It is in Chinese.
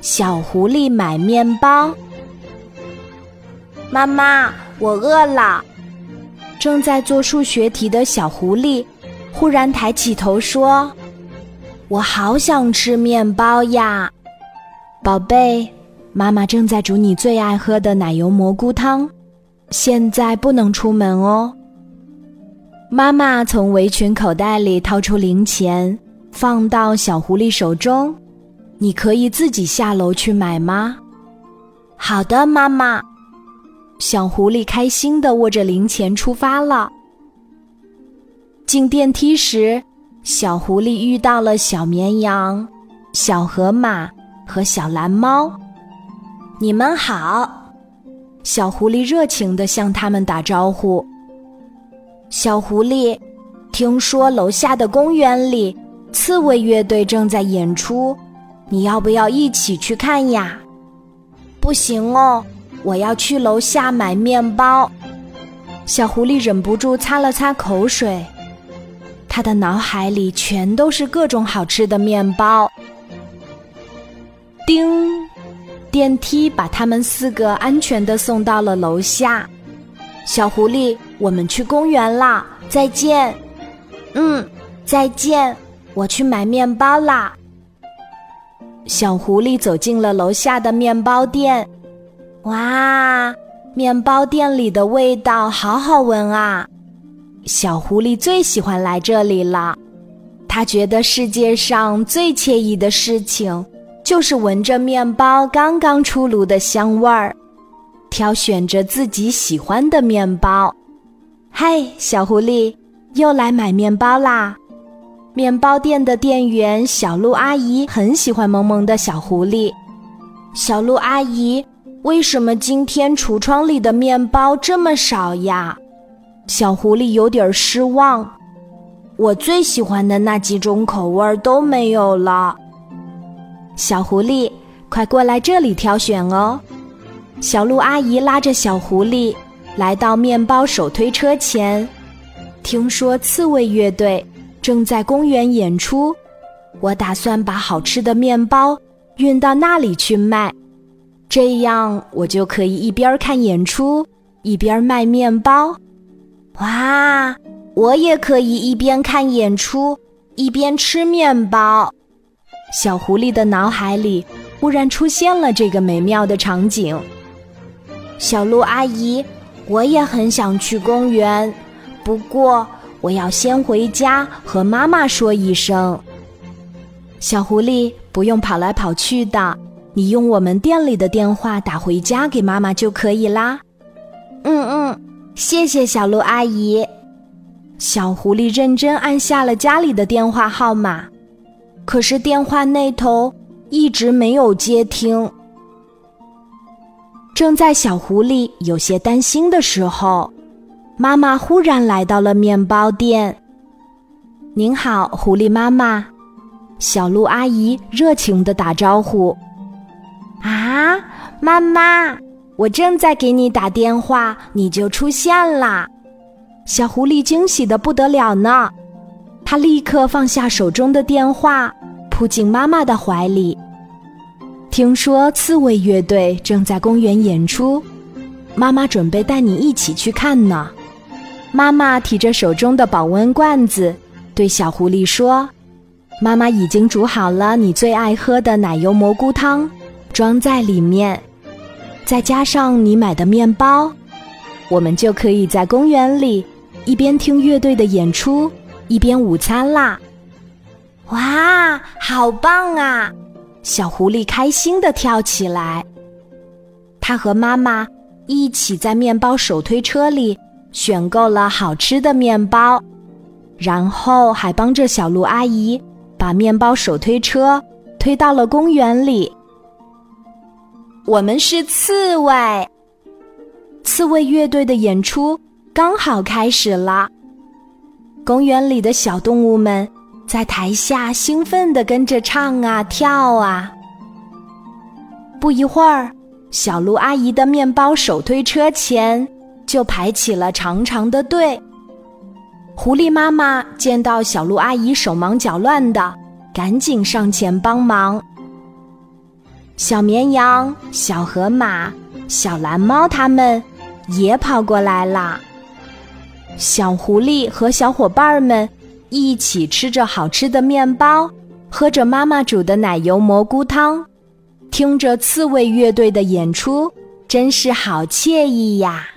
小狐狸买面包。妈妈，我饿了。正在做数学题的小狐狸忽然抬起头说：“我好想吃面包呀，宝贝，妈妈正在煮你最爱喝的奶油蘑菇汤，现在不能出门哦。”妈妈从围裙口袋里掏出零钱，放到小狐狸手中：“你可以自己下楼去买吗？”“好的，妈妈。”小狐狸开心的握着零钱出发了。进电梯时，小狐狸遇到了小绵羊、小河马和小蓝猫。你们好，小狐狸热情的向他们打招呼。小狐狸，听说楼下的公园里刺猬乐队正在演出，你要不要一起去看呀？不行哦。我要去楼下买面包。小狐狸忍不住擦了擦口水，他的脑海里全都是各种好吃的面包。叮，电梯把他们四个安全的送到了楼下。小狐狸，我们去公园啦，再见。嗯，再见。我去买面包啦。小狐狸走进了楼下的面包店。哇，面包店里的味道好好闻啊！小狐狸最喜欢来这里了。他觉得世界上最惬意的事情，就是闻着面包刚刚出炉的香味儿，挑选着自己喜欢的面包。嗨，小狐狸，又来买面包啦！面包店的店员小鹿阿姨很喜欢萌萌的小狐狸。小鹿阿姨。为什么今天橱窗里的面包这么少呀？小狐狸有点失望。我最喜欢的那几种口味都没有了。小狐狸，快过来这里挑选哦！小鹿阿姨拉着小狐狸来到面包手推车前。听说刺猬乐队正在公园演出，我打算把好吃的面包运到那里去卖。这样我就可以一边看演出一边卖面包，哇！我也可以一边看演出一边吃面包。小狐狸的脑海里忽然出现了这个美妙的场景。小鹿阿姨，我也很想去公园，不过我要先回家和妈妈说一声。小狐狸不用跑来跑去的。你用我们店里的电话打回家给妈妈就可以啦。嗯嗯，谢谢小鹿阿姨。小狐狸认真按下了家里的电话号码，可是电话那头一直没有接听。正在小狐狸有些担心的时候，妈妈忽然来到了面包店。您好，狐狸妈妈。小鹿阿姨热情的打招呼。啊，妈妈，我正在给你打电话，你就出现啦！小狐狸惊喜的不得了呢，他立刻放下手中的电话，扑进妈妈的怀里。听说刺猬乐队正在公园演出，妈妈准备带你一起去看呢。妈妈提着手中的保温罐子，对小狐狸说：“妈妈已经煮好了你最爱喝的奶油蘑菇汤。”装在里面，再加上你买的面包，我们就可以在公园里一边听乐队的演出，一边午餐啦！哇，好棒啊！小狐狸开心的跳起来。他和妈妈一起在面包手推车里选购了好吃的面包，然后还帮着小鹿阿姨把面包手推车推到了公园里。我们是刺猬，刺猬乐队的演出刚好开始了。公园里的小动物们在台下兴奋地跟着唱啊跳啊。不一会儿，小鹿阿姨的面包手推车前就排起了长长的队。狐狸妈妈见到小鹿阿姨手忙脚乱的，赶紧上前帮忙。小绵羊、小河马、小蓝猫他们也跑过来啦。小狐狸和小伙伴们一起吃着好吃的面包，喝着妈妈煮的奶油蘑菇汤，听着刺猬乐队的演出，真是好惬意呀！